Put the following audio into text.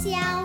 香。